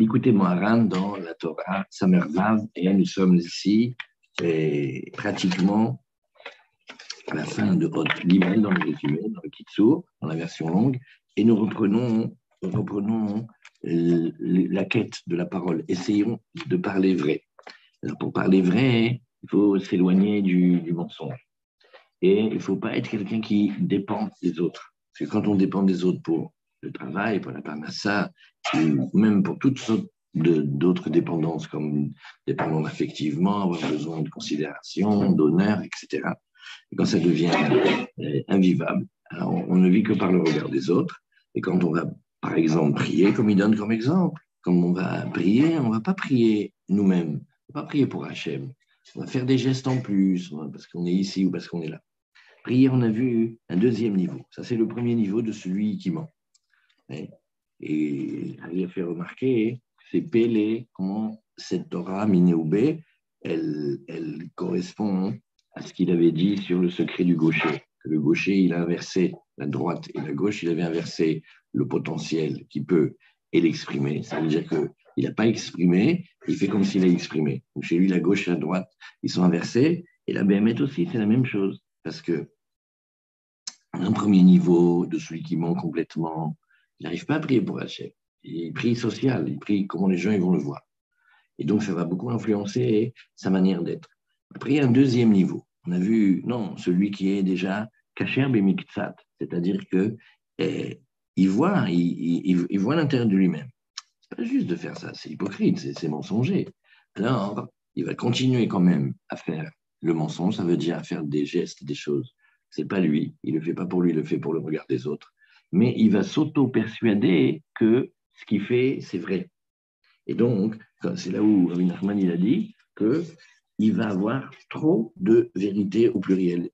Écoutez Moharan dans la Torah, Samervav, et nous sommes ici et pratiquement à la fin de votre livre dans le résumé, dans le Kitsour, dans la version longue, et nous reprenons, euh, la quête de la parole. Essayons de parler vrai. Pour parler vrai, il faut s'éloigner du, mensonge. Et il ne faut pas être quelqu'un qui dépend des autres. Parce que quand on dépend des autres pour le travail, pour la parnassa, même pour toutes sortes d'autres dépendances, comme dépendant affectivement, avoir besoin de considération, d'honneur, etc. Et quand ça devient euh, invivable, on, ne vit que par le regard des autres. Et quand on va, par exemple, prier, comme il donne comme exemple, quand on va prier, on ne va pas prier nous-mêmes, on ne va pas prier pour Hachem. On va faire des gestes en plus, parce qu'on est ici ou parce qu'on est là. Prier, on a vu un deuxième niveau. Ça, c'est le premier niveau de celui qui ment. Et il a fait remarquer, c'est Pélé, comment cette Torah Minéoubé, elle, elle correspond à ce qu'il avait dit sur le secret du gaucher. Le gaucher, il a inversé la droite et la gauche, il avait inversé le potentiel qui peut et l'exprimer. Ça veut dire qu'il n'a pas exprimé, il fait comme s'il a exprimé. Chez lui, la gauche et la droite, ils sont inversés. Et la BMT aussi, c'est la même chose. Parce que un premier niveau de celui qui ment complètement, il n'arrive pas à prier pour Hachem. Il prie social, il prie comment les gens ils vont le voir. Et donc, ça va beaucoup influencer sa manière d'être. Après, il y a un deuxième niveau. On a vu, non, celui qui est déjà kacher bemiktsat, c'est-à-dire que eh, voit, il, il, voit l'intérieur de lui-même. C'est pas juste de faire ça, c'est hypocrite, c'est mensonger. Alors, il va continuer quand même à faire le mensonge, ça veut dire à faire des gestes, des choses. C'est pas lui, il le fait pas pour lui, il le fait pour le regard des autres mais il va s'auto-persuader que ce qu'il fait, c'est vrai. Et donc, c'est là où Rabbi Nachman il a dit qu'il va avoir trop de vérité au pluriel.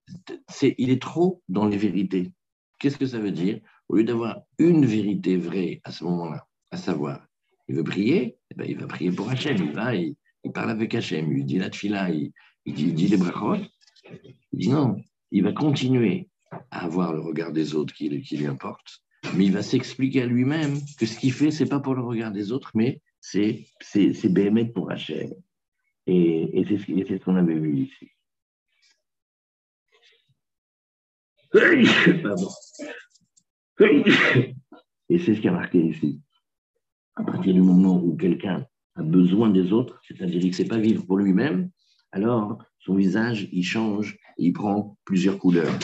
il est trop dans les vérités. Qu'est-ce que ça veut dire? Au lieu d'avoir une vérité vraie à ce moment-là, à savoir, il veut prier, eh ben, il va prier pour Hachem, il va, il, parle avec Hachem, il dit la tfila, il, dit, il dit les brachot, il dit non, il va continuer à avoir le regard des autres qui, lui importe, mais il va s'expliquer à lui-même que ce qu'il fait, c'est pas pour le regard des autres, mais c'est BMF pour Hachem. Et, et c'est ce qu'on avait vu ici. Et c'est ce qui a marqué ici. À partir du moment où quelqu'un a besoin des autres, c'est-à-dire qu'il ne sait pas vivre pour lui-même, alors son visage, il change, il prend plusieurs couleurs.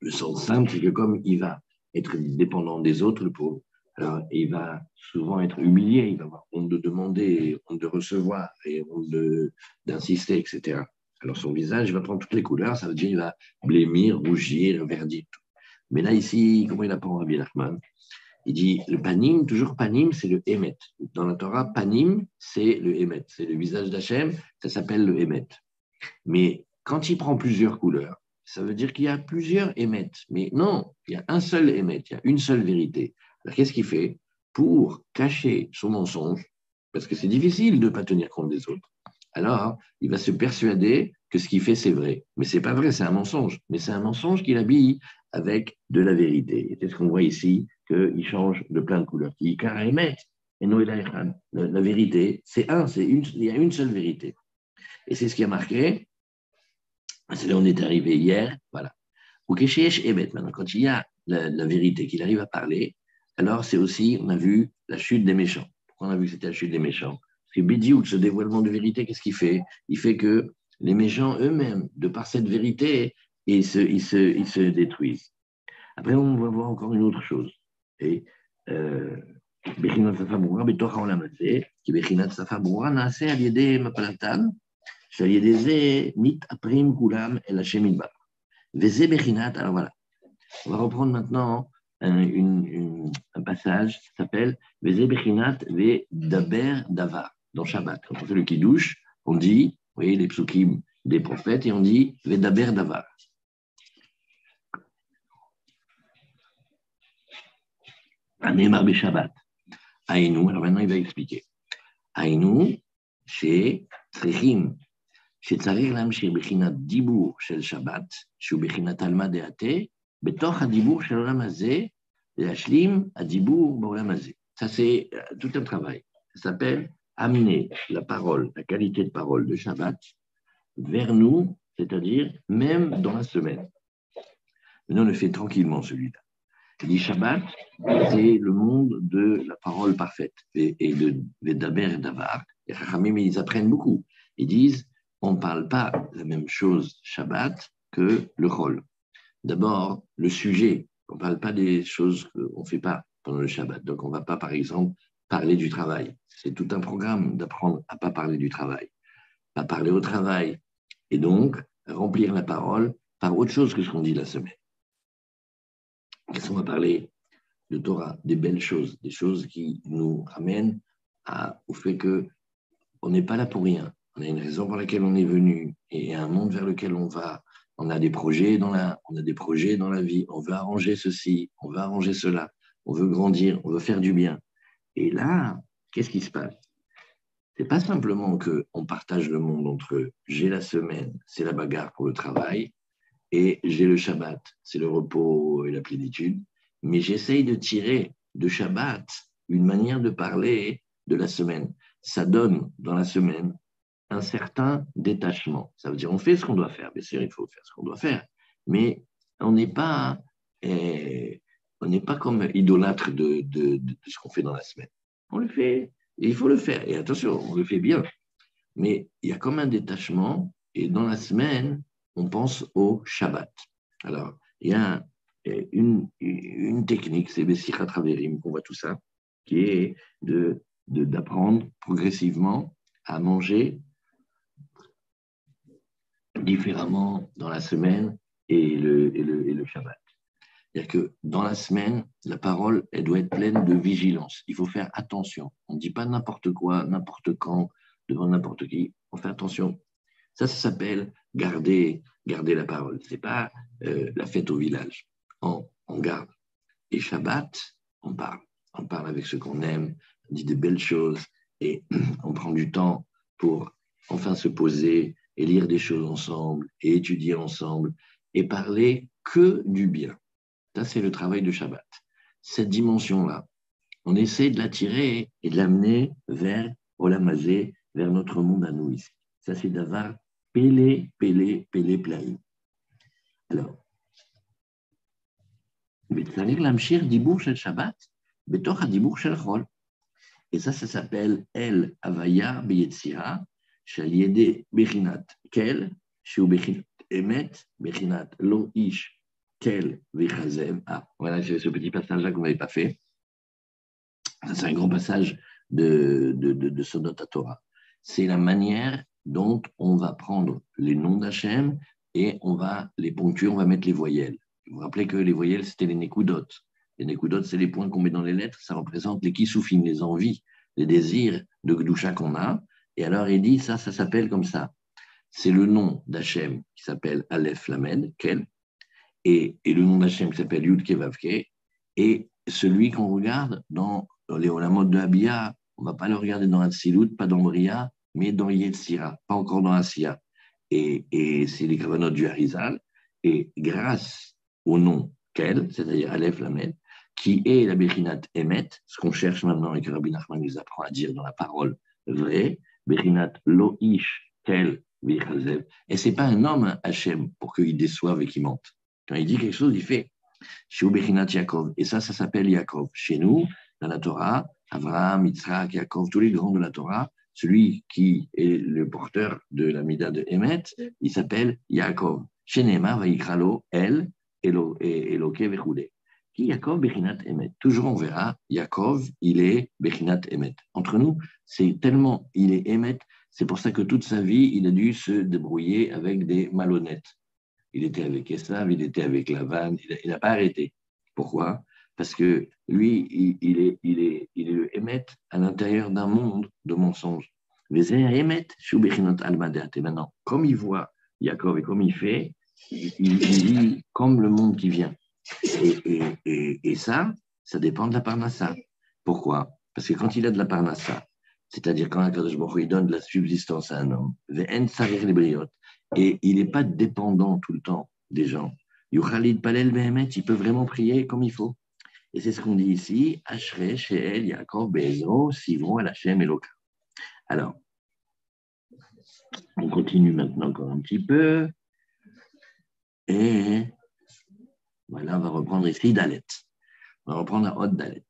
Le sens simple, c'est que comme il va être dépendant des autres, le pauvre, alors il va souvent être humilié, il va avoir honte de demander, honte de recevoir et honte d'insister, etc. Alors son visage va prendre toutes les couleurs, ça veut dire qu'il va blêmir, rougir, verdir. Mais là, ici, comment il apprend Rabbi Nachman Il dit le panim, toujours panim, c'est le émet. Dans la Torah, panim, c'est le émet, c'est le visage d'Hachem, ça s'appelle le émet. Mais quand il prend plusieurs couleurs, ça veut dire qu'il y a plusieurs émettes. Mais non, il y a un seul émet, il y a une seule vérité. Alors qu'est-ce qu'il fait Pour cacher son mensonge, parce que c'est difficile de ne pas tenir compte des autres. Alors, il va se persuader que ce qu'il fait, c'est vrai. Mais ce n'est pas vrai, c'est un mensonge. Mais c'est un mensonge qu'il habille avec de la vérité. C'est ce qu'on voit ici, qu'il change de plein de couleurs. Il émet, et la, vérité, c'est un, c'est une, il y a une seule vérité. Et c'est ce qui a marqué c'est là où on est arrivé hier, voilà. Ou Ebet, maintenant, quand il y a la, vérité, qu'il arrive à parler, alors c'est aussi, on a vu la chute des méchants. Pourquoi on a vu que c'était la chute des méchants? Parce que Bidiout, ce dévoilement de vérité, qu'est-ce qu'il fait? Il fait que les méchants eux-mêmes, de par cette vérité, ils se, ils se, ils se détruisent. Après, on va voir encore une autre chose. Et, euh, alors voilà. On va reprendre maintenant un, une, une, un passage qui s'appelle Ve Daber Dava dans Shabbat. Quand on fait le on dit voyez les psukim des prophètes, et on dit Vedaber Davar. Anemar Shabbat. Aïnou, alors maintenant il va expliquer. Aïnou, c'est Trichim. C'est Tzarir Lamshir Bechinat Dibur Shel Shabbat, Shu Bechinat Alma Deate, Betoch Adibur Shel Olam Hazeh, Leashlim Adibur Bolam Hazeh. Ça, c'est euh, tout un travail. Ça s'appelle amener la parole, la qualité de parole de Shabbat vers nous, c'est-à-dire même dans la semaine. Nous, on le fait tranquillement, celui-là. Il dit Shabbat, c'est le monde de la parole parfaite et, de Vedaber et Davar. Et ils apprennent beaucoup. Ils disent on ne parle pas la même chose Shabbat que le rôle. D'abord, le sujet. On ne parle pas des choses qu'on ne fait pas pendant le Shabbat. Donc, on ne va pas, par exemple, parler du travail. C'est tout un programme d'apprendre à ne pas parler du travail, à parler au travail, et donc remplir la parole par autre chose que ce qu'on dit la semaine. Qu'est-ce va parler de Torah, des belles choses, des choses qui nous ramènent au fait que on n'est pas là pour rien. On a une raison pour laquelle on est venu et un monde vers lequel on va. On a des projets dans la, on a des projets dans la vie. On veut arranger ceci, on veut arranger cela. On veut grandir, on veut faire du bien. Et là, qu'est-ce qui se passe? C'est pas simplement que on partage le monde entre j'ai la semaine, c'est la bagarre pour le travail, et j'ai le Shabbat, c'est le repos et la plénitude. Mais j'essaye de tirer de Shabbat une manière de parler de la semaine. Ça donne dans la semaine un certain détachement. Ça veut dire on fait ce qu'on doit faire. Bien sûr, il faut faire ce qu'on doit faire, mais on n'est pas eh, on n'est pas comme idolâtre de, ce qu'on fait dans la semaine. On le fait, il faut le faire. Et attention, on le fait bien. Mais il y a comme un détachement, et dans la semaine, on pense au Shabbat. Alors, il y a une, technique, c'est Bessira Traverim, qu'on voit tout ça, qui est d'apprendre progressivement à manger différemment dans la semaine et le Shabbat. C'est-à-dire que dans la semaine, la parole, elle doit être pleine de vigilance. Il faut faire attention. On ne dit pas n'importe quoi, n'importe quand, devant n'importe qui. On fait attention. Ça, ça s'appelle garder, garder la parole. Ce n'est pas euh, la fête au village. On, on, garde. Et Shabbat, on parle. On parle avec ceux qu'on aime, on dit des belles choses et on prend du temps pour enfin se poser et lire des choses ensemble et étudier ensemble et parler que du bien. Ça, c'est le travail de Shabbat. Cette dimension-là, on essaie de l'attirer et de l'amener vers Olamazé, vers notre monde à nous ici. Ça, c'est d'avoir Pélé, Pélé, Pélé, Plaï. Alors, Et ça, ça s'appelle El Avaya Beyetzia, Shaliede Bechinat Kel, Shiu Bechinat Emet, Bechinat Lo Ish, Tel Vechazem. Ah, voilà, c'est ce petit passage-là vous n'avez pas fait. C'est un grand passage de, de, Torah. C'est la manière dont on va prendre les noms d'Hachem et on va les ponctuer, on va mettre les voyelles. Vous vous rappelez que les voyelles, c'était les nécoudotes. Les nécoudotes, c'est les points qu'on met dans les lettres, ça représente les kisoufines, les envies, les désirs de Gdoucha qu'on a. Et alors, il dit, ça, ça s'appelle comme ça. C'est le nom d'Hachem qui s'appelle Aleph Lamed, Kel, et, le nom d'Hachem qui s'appelle Yud Kevavke, et celui qu'on regarde dans les de Abia, on ne va pas le regarder dans Hatzilut, pas dans Bria, mais dans Yetzira, pas encore dans Asiya. Et, c'est les du Harizal. Et grâce au nom Kel, c'est-à-dire Aleph Lamed, qui est la Bechinat Emet, ce qu'on cherche maintenant et que Rabbi Nachman nous apprend à dire dans la parole vraie, Bechinat Loish Kel Vichazev. Et ce n'est pas un homme, Hachem, pour qu'il déçoive et qu'il mente. Quand il dit quelque chose, il fait Yaakov. Et ça, ça s'appelle Yaakov. Chez nous, dans la Torah, Abraham, Yitzhak, Yaakov, tous les grands de la Torah, celui qui est le porteur de la Mida de Emet, il s'appelle Yaakov. Chez Neymar, Vaikralo, El, Eloke, Vechoudé. Qui Yaakov, Bechinat, Emet? Toujours on verra, Yaakov, il est Bechinat, Emet. Entre nous, c'est tellement, il est Emet, c'est pour ça que toute sa vie, il a dû se débrouiller avec des malhonnêtes il était avec Esav, il était avec Lavan, il n'a pas arrêté. Pourquoi? Parce que lui, il, est, il, est, il est le à l'intérieur d'un monde de mensonges. Les Emet, Et maintenant, comme il voit Jacob et comme il fait, il, vit comme le monde qui vient. Et, et, et, ça, ça dépend de la parnassa. Pourquoi? Parce que quand il a de la parnassa, c'est-à-dire quand Akadosh il donne de la subsistance à un homme, et il n'est pas dépendant tout le temps des gens. Yuchalid Palel Behemet, il peut vraiment prier comme il faut. Et c'est ce qu'on dit ici, Ashre, Sheel, Yaakov, Sivron, Alachem, Eloka. Alors, on continue maintenant encore un petit peu. Et voilà, on va reprendre ici Dalet. On va reprendre la Haute Dalet.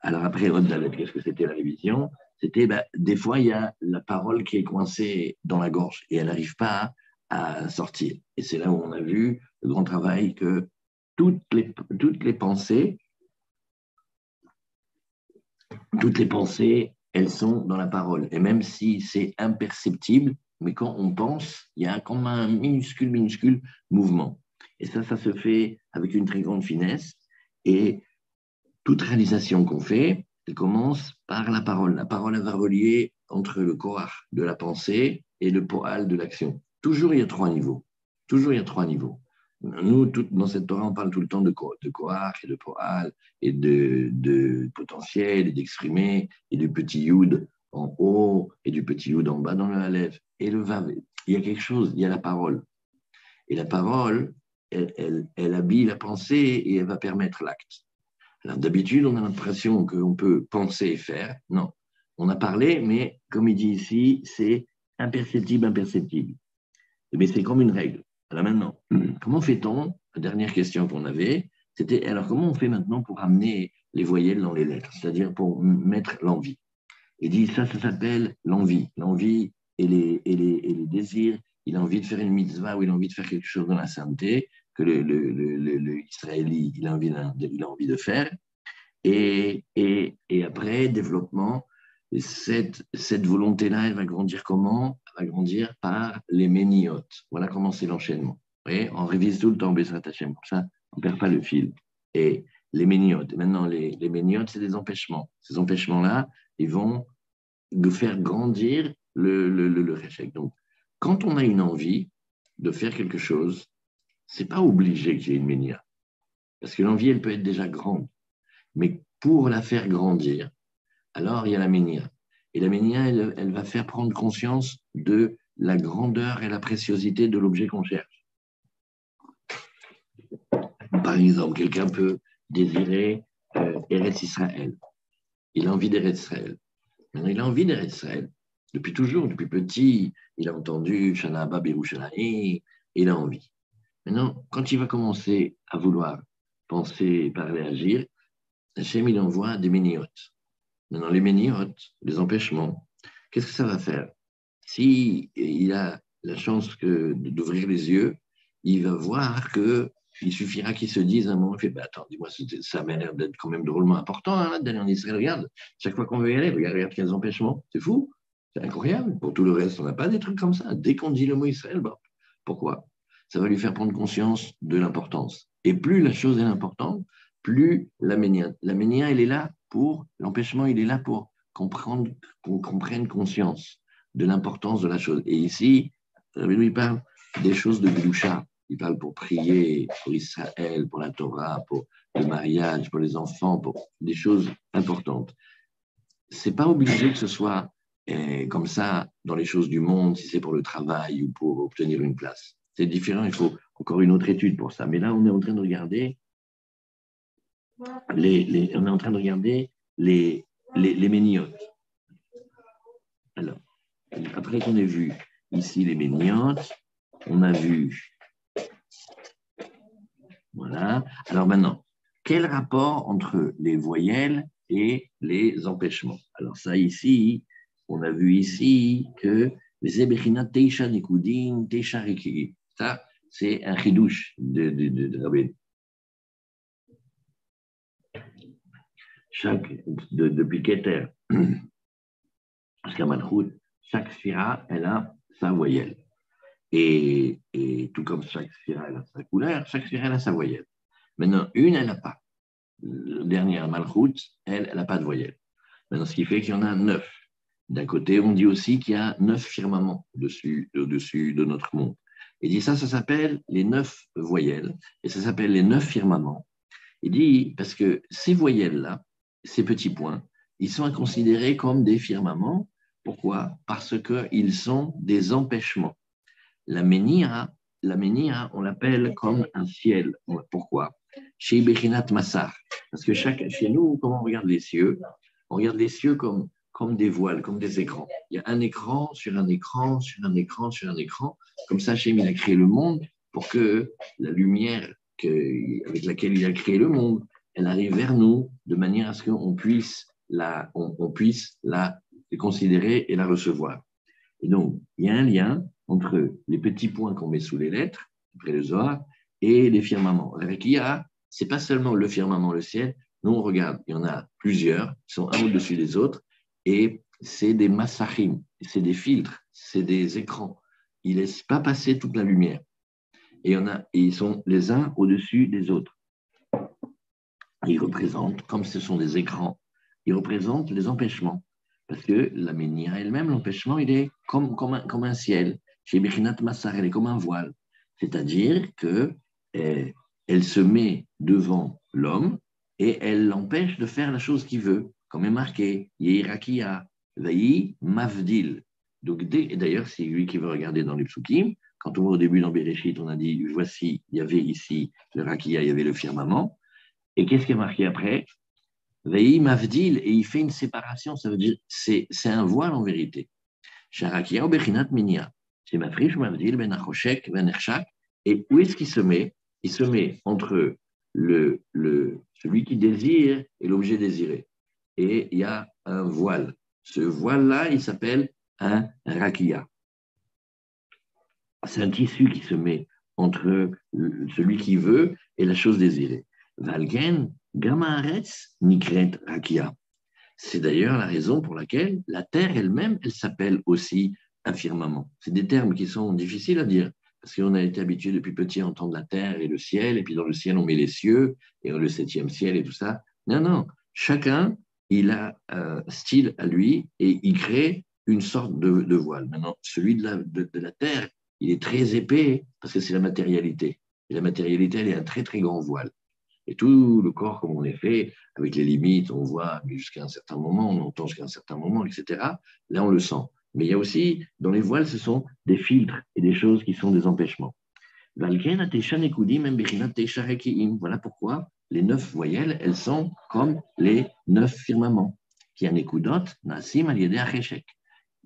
Alors après Haute Dalet, qu'est-ce que c'était la révision? C'était ben, des fois, il y a la parole qui est coincée dans la gorge et elle n'arrive pas à, sortir. Et c'est là où on a vu le grand travail que toutes les, toutes les pensées, toutes les pensées, elles sont dans la parole. Et même si c'est imperceptible, mais quand on pense, il y a comme un minuscule, minuscule mouvement. Et ça, ça se fait avec une très grande finesse. Et toute réalisation qu'on fait, elle commence par la parole. La parole, va relier entre le corps de la pensée et le poal de l'action. Toujours, il y a trois niveaux. Toujours, il y a trois niveaux. Nous, dans cette Torah, on parle tout le temps de, de et de Poal et de, potentiel et d'exprimer et du petit Yud en haut et du petit Yud en bas dans le Aleph et le Vav. Il y a quelque chose, il y a la parole. Et la parole, elle, habille la pensée et elle va permettre l'acte. D'habitude, on a l'impression qu'on peut penser et faire. Non, on a parlé, mais comme il dit ici, c'est imperceptible, imperceptible. Mais c'est comme une règle. Alors maintenant, comment fait-on? La dernière question qu'on avait, c'était alors comment on fait maintenant pour amener les voyelles dans les lettres, c'est-à-dire pour mettre l'envie Il dit ça, ça s'appelle l'envie. L'envie et les, et, les, et les, désirs. Il a envie de faire une mitzvah ou il a envie de faire quelque chose dans la sainteté que Israéli il a, envie de, faire. Et, après, développement, cette, volonté-là, elle va grandir comment? Elle va grandir par les méniotes. Voilà comment c'est l'enchaînement. On révise tout le temps Besrat Hashem, comme ça, on ne perd pas le fil. Et les méniotes, maintenant, les, les méniotes, c'est des empêchements. Ces empêchements-là, ils vont faire grandir le, le, le, Donc, quand on a une envie de faire quelque chose, c'est pas obligé que j'ai une ménia. Parce que l'envie, elle peut être déjà grande. Mais pour la faire grandir, alors il y a la ménia. Et la ménia, elle, va faire prendre conscience de la grandeur et la préciosité de l'objet qu'on cherche. Par exemple, quelqu'un peut désirer euh, Eretz Israël. Il a envie d'Eretz Israël. Maintenant, il a envie d'Eretz Israël. Depuis toujours, depuis petit, il a entendu Abba et il a envie. Maintenant, quand il va commencer à vouloir penser, parler, agir, Hachem, il envoie des méniotes. Maintenant, les méniotes, les empêchements, qu'est-ce que ça va faire? Si il a la chance d'ouvrir les yeux, il va voir que il suffira qu'il se dise un moment, il fait, bah, attends, dis-moi, ça m'a l'air d'être quand même drôlement important hein, d'aller en Israël. Regarde, chaque fois qu'on veut y aller, regarde, regarde quels empêchements. C'est fou, c'est incroyable. Pour tout le reste, on n'a pas des trucs comme ça. Dès qu'on dit le mot Israël, bon, pourquoi? Ça va lui faire prendre conscience de l'importance. Et plus la chose est importante, plus la ménia. La ménia, elle est là pour, l'empêchement, il est là pour comprendre, qu'on comprenne conscience de l'importance de la chose. Et ici, il parle des choses de Gloucha. Il parle pour prier pour Israël, pour la Torah, pour le mariage, pour les enfants, pour des choses importantes. C'est pas obligé que ce soit eh, comme ça dans les choses du monde, si c'est pour le travail ou pour obtenir une place. C'est différent, il faut encore une autre étude pour ça. Mais là, on est en train de regarder les, on est en train de regarder les, les, méniotes. Alors, après qu'on ait vu ici les méniotes, on a vu. Voilà. Alors maintenant, quel rapport entre les voyelles et les empêchements? Alors ça ici, on a vu ici que les Teisha Nikudin, Teisha C'est un chidouche de, de, de, de chaque, de, depuis Keter jusqu'à Malchut, chaque sphira, elle a sa voyelle. Et, tout comme chaque sphira, elle a sa couleur, chaque sphira, elle a sa voyelle. Maintenant, une, elle n'a pas. La dernière, Malchut, elle, n'a pas de voyelle. Maintenant, ce qui fait qu'il y en a neuf. D'un côté, on dit aussi qu'il y a neuf firmaments au-dessus de notre monde. Il dit ça, ça s'appelle les neuf voyelles, et ça s'appelle les neuf firmaments. Il dit, parce que ces voyelles-là, ces petits points, ils sont considérés comme des firmaments. Pourquoi? Parce qu'ils sont des empêchements. La menhira, la Ménia, on l'appelle comme un ciel. Pourquoi? Chez Bechinat Massar. Parce que chez nous, comment on regarde les cieux? On regarde les cieux comme, comme des voiles, comme des écrans. Il y a un écran sur un écran, sur un écran, sur un écran. Comme ça, Hachem, a créé le monde pour que la lumière avec laquelle il a créé le monde, elle arrive vers nous de manière à ce qu'on puisse la, on, puisse la considérer et la recevoir. Et donc, il y a un lien entre les petits points qu'on met sous les lettres, après le Zohar, et les firmaments. Avec IA, c'est pas seulement le firmament, le ciel. Nous, on regarde, il y en a plusieurs, qui sont un au-dessus des autres, et c'est des massachim, c'est des filtres, c'est des écrans. Ils ne laissent pas passer toute la lumière. Et, a, et ils sont les uns au-dessus des autres. Ils représentent, comme ce sont des écrans, ils représentent les empêchements. Parce que la ménia elle-même, l'empêchement, il est comme, comme, un, comme un ciel. Chez Bechinat Massar, elle est comme un voile. C'est-à-dire eh, elle se met devant l'homme et elle l'empêche de faire la chose qu'il veut, comme est marqué Yehirakia, Vayi Mavdil. Donc, d'ailleurs, c'est lui qui veut regarder dans les psukim. Quand on voit au début dans Bereshit, on a dit voici, il y avait ici le Rakia, il y avait le firmament. Et qu'est-ce qui est marqué après? Vehi Mavdil, et il fait une séparation, ça veut dire c'est un voile en vérité. Sharakia Bechinat Minia. C'est Mafrish Mavdil Ben Achoshek Ben Ershak. Et où est-ce qu'il se met? Il se met entre le, le, celui qui désire et l'objet désiré. Et il y a un voile. Ce voile-là, il s'appelle un rakia. C'est un tissu qui se met entre celui qui veut et la chose désirée. Valgen, Gamaretz, Nikret, Rakia. C'est d'ailleurs la raison pour laquelle la terre elle-même, elle s'appelle aussi un firmament. C'est des termes qui sont difficiles à dire, parce qu'on a été habitué depuis petit à entendre la terre et le ciel, et puis dans le ciel, on met les cieux, et le septième ciel et tout ça. Non, non, chacun, il a un style à lui, et il crée une sorte de, voile. Maintenant, celui de la, de la terre, il est très épais, parce que c'est la matérialité. Et la matérialité, elle est un très, très grand voile. Et tout le corps, comme on est fait, avec les limites, on voit jusqu'à un certain moment, on entend jusqu'à un certain moment, etc. Là, on le sent. Mais il y a aussi, dans les voiles, ce sont des filtres et des choses qui sont des empêchements. Voilà pourquoi les neuf voyelles, elles sont comme les neuf firmaments. Qui a nasim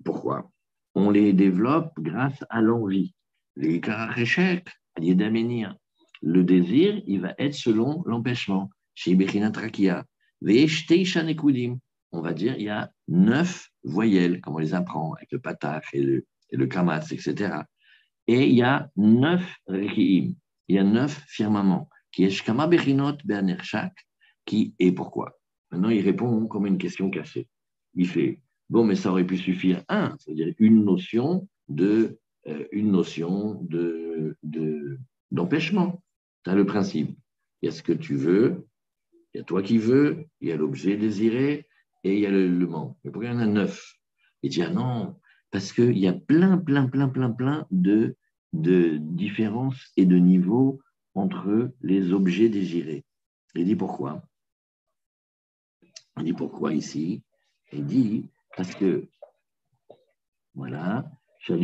Pourquoi? On les développe grâce à l'envie. Les karachek, le désir, il va être selon l'empêchement. On va dire, il y a neuf voyelles, comme on les apprend avec le patach et le, et le etc. Et il y a neuf rekiim, il y a neuf firmaments, qui est shkama bechinot be'anershak, qui est pourquoi? Maintenant, il répond comme une question cassée. Il fait, bon, mais ça aurait pu suffire un, c'est-à-dire une notion de, euh, une notion de, d'empêchement le principe. Il y a ce que tu veux, il y a toi qui veux, il y a l'objet désiré et il y a le, manque. Mais pourquoi il y en a neuf? Il dit ah non, parce qu'il y a plein, plein, plein, plein, plein de, de différences et de niveaux entre les objets désirés. Il dit pourquoi Il dit pourquoi ici Il dit parce que, voilà, comment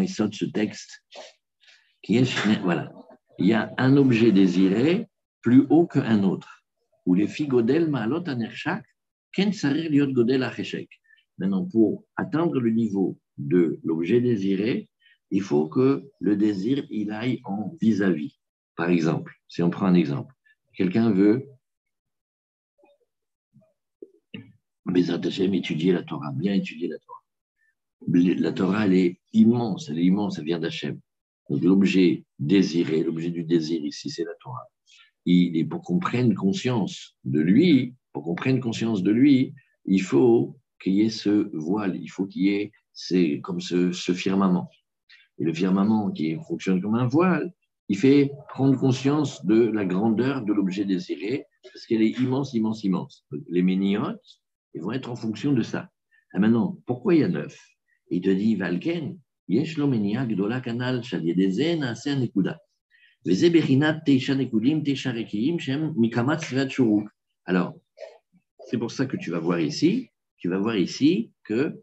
il saute ce texte voilà, il y a un objet désiré plus haut qu'un autre. Ou les ma'alot liot godel acheshek. Maintenant, pour atteindre le niveau de l'objet désiré, il faut que le désir il aille en vis-à-vis. Par exemple, si on prend un exemple, quelqu'un veut étudier la Torah, bien étudier la Torah. La Torah, elle est immense, elle est immense, elle vient d'Hachem l'objet désiré, l'objet du désir ici, c'est la Torah. Il est pour qu'on prenne conscience de lui, pour qu'on prenne conscience de lui, il faut qu'il y ait ce voile, il faut qu'il y ait c'est comme ce, firmament et le firmament qui fonctionne comme un voile, il fait prendre conscience de la grandeur de l'objet désiré, parce qu'elle est immense, immense, immense. Les méniotes, ils vont être en fonction de ça. Ah, maintenant, pourquoi il y a neuf? Il te dit, Valken, Yeshlo Menia Gdola Kanal Shadiedezen Asen Nekuda. Veze Berinat Teisha Nekudim Teisha Rekiim Shem Mikamat Svet Shuruk. Alors, c'est pour ça que tu vas voir ici, tu vas voir ici que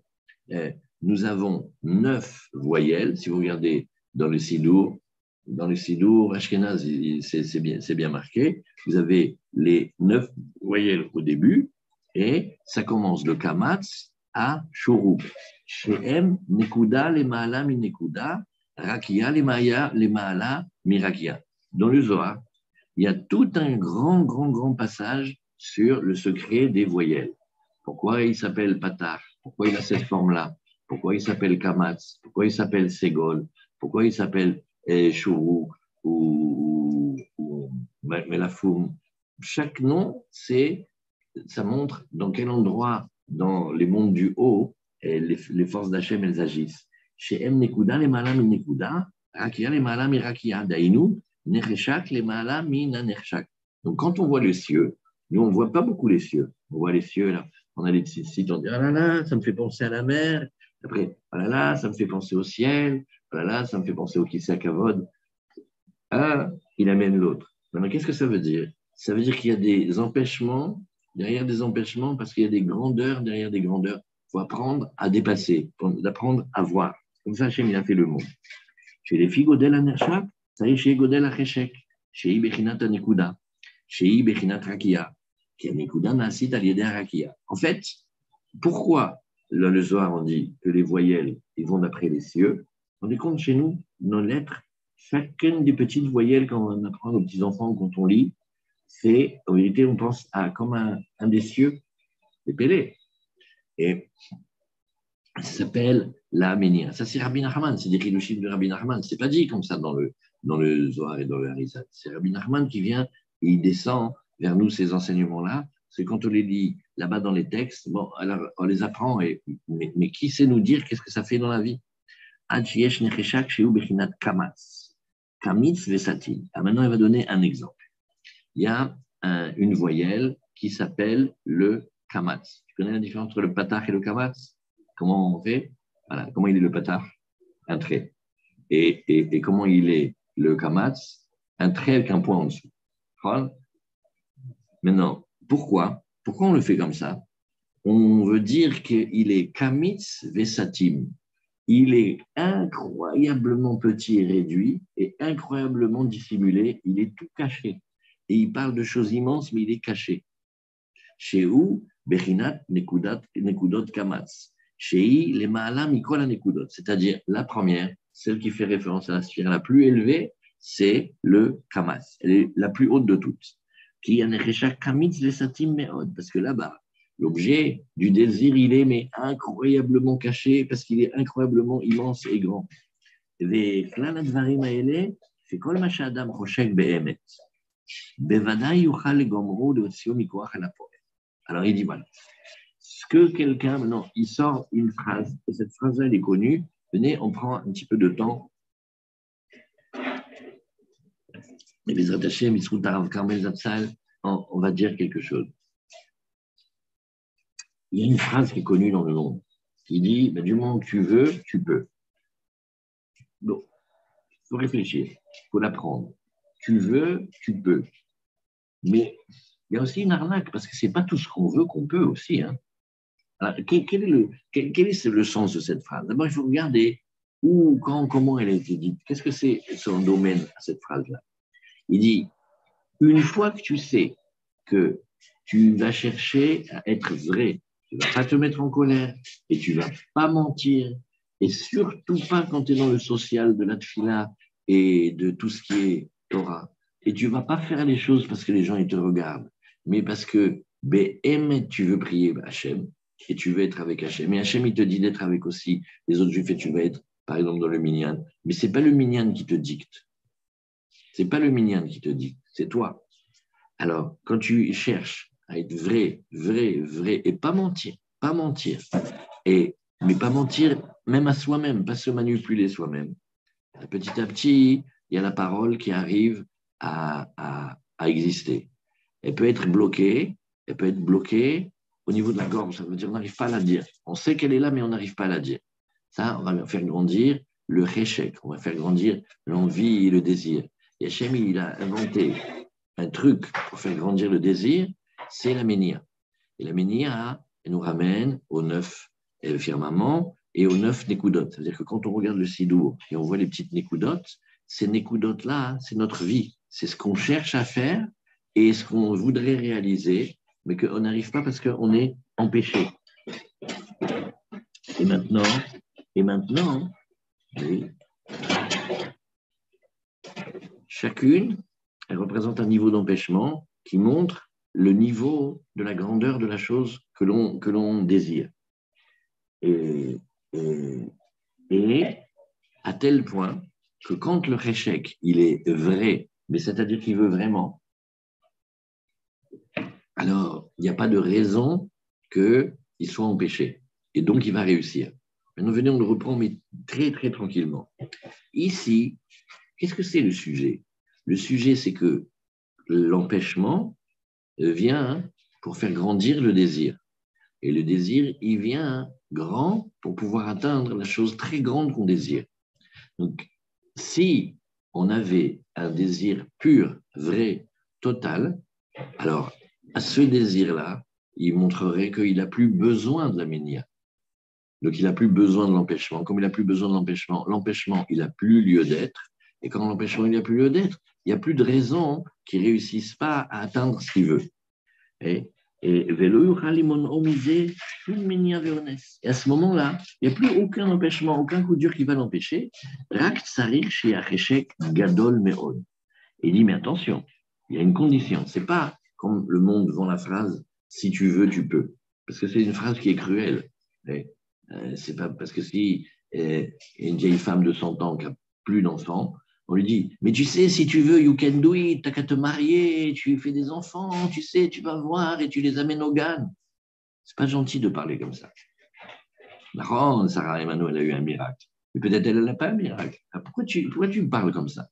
euh, nous avons neuf voyelles. Si vous regardez dans le Sidour, dans le Sidour Ashkenaz, c'est bien, bien marqué. Vous avez les neuf voyelles au début et ça commence le Kamatz à Shurub. Shehem, Nekuda, Maala, Rakia, le Maya, le Maala, mi Rakia. Dans le Zohar, il y a tout un grand, grand, grand passage sur le secret des voyelles. Pourquoi il s'appelle Patar? Pourquoi il a cette forme-là? Pourquoi il s'appelle Kamatz? Pourquoi il s'appelle Segol Pourquoi il s'appelle Chourou ou, ou, Melafoum Chaque nom, c'est, ça montre dans quel endroit, dans les mondes du haut, les, forces d'Hachem, elles agissent. Chez les malam Rakia, les malam Rakia, Dainu, les. Donc, quand on voit les cieux, nous, on ne voit pas beaucoup les cieux. On voit les cieux, là. On a des sites, on dit, ah là là, ça me fait penser à la mer. Après, ah là ça me fait penser au ciel. Ah là ça me fait penser au Kavod. Ah, il amène l'autre. Maintenant, qu'est-ce que ça veut dire? Ça veut dire qu'il y a des empêchements, derrière des empêchements, parce qu'il y a des grandeurs derrière des grandeurs. Il faut apprendre à dépasser, d'apprendre à voir. Comme ça, Hachem, il a fait le monde. Chez les filles Godel Anershak, ça y est, chez Godel Acheshek, chez Ibechinat Anekuda, chez Ibechinat Rakia, qui Anekuda Nasit Aliede Rakia. En fait, pourquoi dans le Zohar on dit que les voyelles ils vont d'après les cieux On est compte chez nous, nos lettres, chacune des petites voyelles qu'on apprend aux petits-enfants quand on lit, c'est, en vérité, on pense à comme un, des cieux, des pélés. Et ça s'appelle la. Ça, c'est Rabbi Nachman, c'est des chiffres de Rabbi Nachman. C'est pas dit comme ça dans le, dans le Zohar et dans le Harizat. C'est Rabbi Nachman qui vient et il descend vers nous ces enseignements-là. C'est quand on les lit là-bas dans les textes, bon, alors on les apprend, mais, qui sait nous dire qu'est-ce que ça fait dans la vie? Kamitz. Ah, maintenant, il va donner un exemple. Il y a une voyelle qui s'appelle le kamatz. Tu connais la différence entre le patach et le kamatz? Comment on fait? Voilà, comment il est le patach Un trait. Et, et, comment il est le kamatz? Un trait avec un point en dessous. Maintenant, pourquoi? Pourquoi on le fait comme ça? On veut dire qu'il est kamitz vesatim. Il est incroyablement petit et réduit et incroyablement dissimulé. Il est tout caché. Et il parle de choses immenses, mais il est caché. Chez où? Bechinat Nekudot Kamatz. Chez les Ma'alam Ikola Nekudot. C'est-à-dire, la première, celle qui fait référence à la sphère la plus élevée, c'est le Kamatz. Elle est la plus haute de toutes. Parce que là-bas, L'objet du désir, il est mais incroyablement caché parce qu'il est incroyablement immense et grand. Alors il dit voilà. Ce que quelqu'un, maintenant, il sort une phrase, et cette phrase-là, elle est connue. Venez, on prend un petit peu de temps. Mais les attachés, on va dire quelque chose il y a une phrase qui est connue dans le monde qui dit ben, Du moment que tu veux, tu peux. Donc, il faut réfléchir, il faut l'apprendre. Tu veux, tu peux. Mais il y a aussi une arnaque parce que ce n'est pas tout ce qu'on veut qu'on peut aussi. Hein. quel, est le, quel, est le sens de cette phrase? D'abord, il faut regarder où, quand, comment elle a été dite. Qu'est-ce que c'est son domaine cette phrase-là? Il dit Une fois que tu sais que tu vas chercher à être vrai, tu vas pas te mettre en colère et tu vas pas mentir. Et surtout pas quand tu es dans le social de la tfila et de tout ce qui est Torah. Et tu vas pas faire les choses parce que les gens ils te regardent, mais parce que ben, tu veux prier Hachem et tu veux être avec Hachem. Et Hachem, il te dit d'être avec aussi les autres juifs et tu vas être, par exemple, dans le minyan. Mais c'est pas le minyan qui te dicte. C'est pas le minyan qui te dicte, c'est toi. Alors, quand tu cherches à être vrai, vrai, vrai, et pas mentir, pas mentir. Et, mais pas mentir même à soi-même, pas se manipuler soi-même. Petit à petit, il y a la parole qui arrive à, exister. Elle peut être bloquée, elle peut être bloquée au niveau de la gorge, ça veut dire qu'on n'arrive pas à la dire. On sait qu'elle est là, mais on n'arrive pas à la dire. Ça, on va faire grandir le réchec, on va faire grandir l'envie et le désir. Et il a inventé un truc pour faire grandir le désir, c'est la Ménia. Et la Ménia, elle nous ramène au neuf et firmament, et aux neuf Nekudot. C'est-à-dire que quand on regarde le Sidour et on voit les petites Nekudot, ces Nekudot-là, c'est notre vie. C'est ce qu'on cherche à faire et ce qu'on voudrait réaliser, mais qu'on n'arrive pas parce qu'on est empêché. Et maintenant, et maintenant, chacune, elle représente un niveau d'empêchement qui montre le niveau de la grandeur de la chose que l'on, désire. Et, et, à tel point que quand le réchec, il est vrai, mais c'est-à-dire qu'il veut vraiment, alors il n'y a pas de raison qu'il soit empêché. Et donc il va réussir. Maintenant, venez, on le reprend, mais très, très tranquillement. Ici, qu'est-ce que c'est le sujet? Le sujet, c'est que l'empêchement vient pour faire grandir le désir. Et le désir, il vient grand pour pouvoir atteindre la chose très grande qu'on désire. Donc, si on avait un désir pur, vrai, total, alors à ce désir-là, il montrerait qu'il n'a plus besoin de la ménia. Donc, il n'a plus besoin de l'empêchement. Comme il n'a plus besoin de l'empêchement, l'empêchement, il n'a plus lieu d'être. Et quand l'empêchement, il n'a plus lieu d'être, il n'y a plus de raison qu'il ne réussisse pas à atteindre ce qu'il veut. Et, à ce moment-là, il n'y a plus aucun empêchement, aucun coup dur qui va l'empêcher. il dit, mais attention, il y a une condition. Ce n'est pas comme le monde vend la phrase si tu veux, tu peux. Parce que c'est une phrase qui est cruelle. Euh, c'est pas parce que si euh, une vieille femme de 100 ans n'a plus d'enfants, on lui dit Mais tu sais, si tu veux, you can do it, t'as qu'à te marier, tu fais des enfants, tu sais, tu vas voir et tu les amènes au GAN. C'est pas gentil de parler comme ça. Marrant, Sarah Emmanuel a eu un miracle. Mais peut-être elle n'a pas un miracle. Ah, pourquoi tu, pourquoi tu parles comme ça?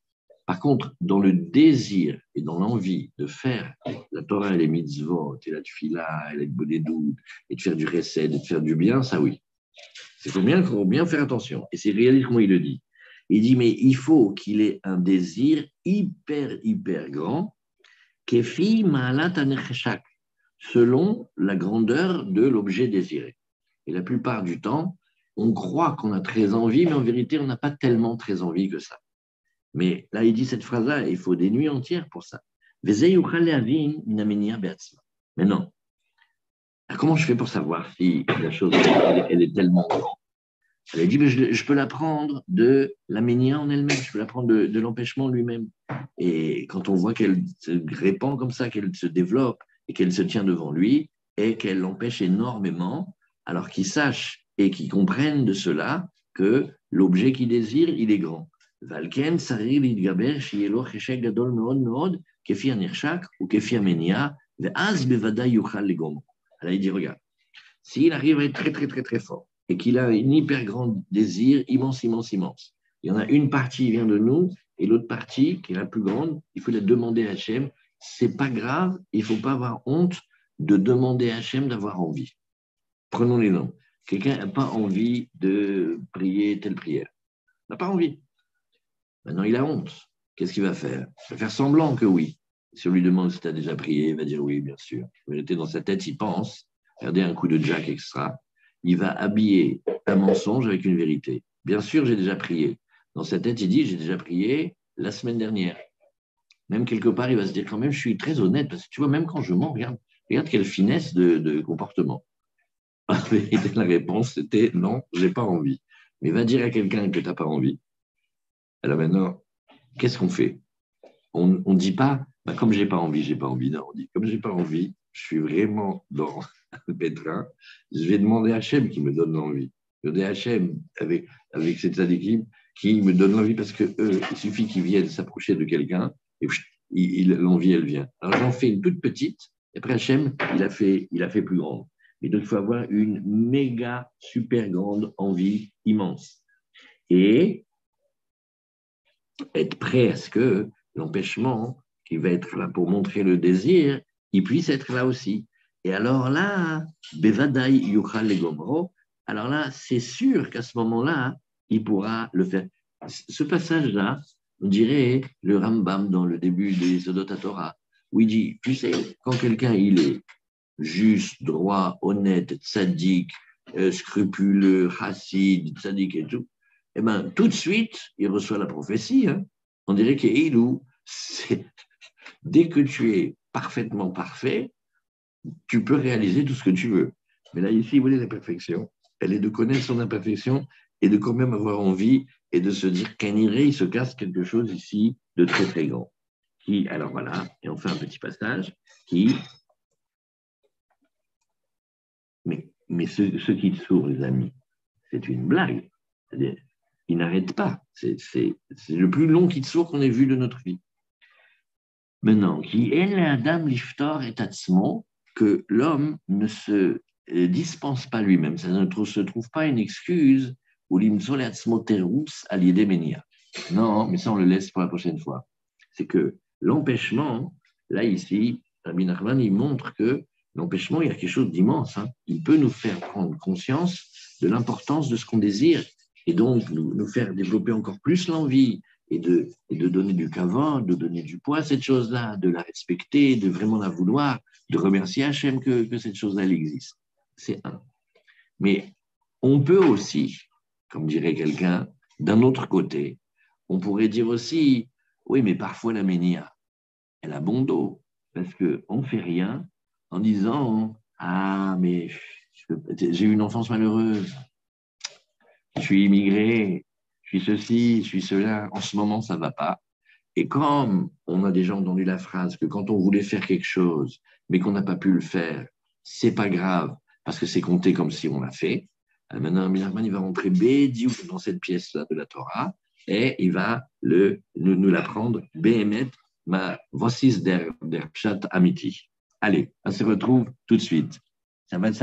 Par contre, dans le désir et dans l'envie de faire la Torah et les mitzvot, et la tfila, et les doutes, et de faire du recède, et de faire du bien, ça oui. Il faut bien, faut bien faire attention. Et c'est réaliste comment il le dit? Il dit, mais il faut qu'il ait un désir hyper, hyper grand, selon la grandeur de l'objet désiré. Et la plupart du temps, on croit qu'on a très envie, mais en vérité, on n'a pas tellement très envie que ça. Mais là, il dit cette phrase-là, il faut des nuits entières pour ça. Mais non. comment je fais pour savoir si la chose elle est tellement grande? Elle a dit, je, peux l'apprendre de la ménia en elle-même, je peux l'apprendre de, l'empêchement lui-même. Et quand on voit qu'elle se répand comme ça, qu'elle se développe et qu'elle se tient devant lui et qu'elle l'empêche énormément, alors qu'il sache et qu'il comprenne de cela que l'objet qu'il désire, il est grand. Valken, Sarir, Lidgaber, Shielo, Cheshek, Gadol, Meod, Meod, Kefir Nirshak ou Kefir Menia, Az Bevada Yuchal Legom. Alors il dit, regarde, s'il arrive à être très, très, très, très fort, et qu'il a un hyper grand désir, immense, immense, immense. Il y en a une partie qui vient de nous et l'autre partie qui est la plus grande, il faut la demander à Hachem. C'est pas grave, il faut pas avoir honte de demander à Hachem d'avoir envie. Prenons les noms. Quelqu'un n'a pas envie de prier telle prière. Il n'a pas envie. Maintenant, il a honte. Qu'est-ce qu'il va faire? Il va faire semblant que oui. Si on lui demande si tu as déjà prié, il va dire oui, bien sûr. Il était dans sa tête, il pense. Regardez un coup de jack extra il va habiller un mensonge avec une vérité. Bien sûr, j'ai déjà prié. Dans sa tête, il dit, j'ai déjà prié la semaine dernière. Même quelque part, il va se dire quand même, je suis très honnête, parce que tu vois, même quand je mens, regarde, regarde quelle finesse de, comportement. la réponse, c'était non, j'ai pas envie. Mais va dire à quelqu'un que tu n'as pas envie. Alors maintenant, qu'est-ce qu'on fait? On ne dit pas, bah, comme j'ai pas envie, j'ai pas envie. Non, on dit, comme j'ai pas envie, je suis vraiment dans le pétrin, je vais demander à Hachem qui me donne l'envie. Je vais demander Hachem avec, avec cette qui me donne l'envie parce que eux, il suffit qu'ils viennent s'approcher de quelqu'un et l'envie, elle vient. Alors j'en fais une toute petite, et après Hachem, il a fait, il a fait plus grande. Et donc il faut avoir une méga, super grande envie immense. Et être prêt à ce que l'empêchement qui va être là pour montrer le désir, il puisse être là aussi. Et alors là, Bevadai Yuchal Legomro, alors là, c'est sûr qu'à ce moment-là, il pourra le faire. Ce passage-là, on dirait le Rambam dans le début des Torah, où il dit, tu sais, quand quelqu'un il est juste, droit, honnête, sadique, euh, scrupuleux, chassid, tzaddik et tout, eh ben, tout de suite, il reçoit la prophétie. Hein. On dirait qu'Eilou, c'est dès que tu es parfaitement parfait, tu peux réaliser tout ce que tu veux. Mais là, ici, vous voyez la perfection. Elle est de connaître son imperfection et de quand même avoir envie et de se dire qu'un iré, il se casse quelque chose ici de très très grand. Qui, alors voilà, et on fait un petit passage, qui. Mais, mais ce, ce qui sourd, les amis, c'est une blague. Il n'arrête pas. C'est le plus long qui sourd qu'on ait vu de notre vie. Maintenant, qui est la dame liftor et tatsmo, que l'homme ne se euh, dispense pas lui-même. Ça ne se trouve pas une excuse ou l'imsoleatsmoterus aliedemenia. Non, mais ça, on le laisse pour la prochaine fois. C'est que l'empêchement, là, ici, Rabbi Nachman, il montre que l'empêchement, il y a quelque chose d'immense. Hein. Il peut nous faire prendre conscience de l'importance de ce qu'on désire et donc nous, faire développer encore plus l'envie et de, de donner du cavant, de donner du poids à cette chose-là, de la respecter, de vraiment la vouloir, de remercier Hachem que, que cette chose-là existe. C'est un. Mais on peut aussi, comme dirait quelqu'un, d'un autre côté, on pourrait dire aussi, oui, mais parfois la ménia, elle a bon dos, parce qu'on ne fait rien en disant, ah, mais j'ai eu une enfance malheureuse, je suis immigré, suis ceci, je suis cela, en ce moment, ça ne va pas. Et comme on a déjà entendu la phrase que quand on voulait faire quelque chose, mais qu'on n'a pas pu le faire, c'est pas grave, parce que c'est compté comme si on l'a fait. Euh, maintenant, Minarman, il va rentrer Bédiou dans cette pièce-là de la Torah et il va le, nous, nous l'apprendre Behemet, ma voici der, der Pshat Amiti. Allez, on se retrouve tout de suite. Ça va être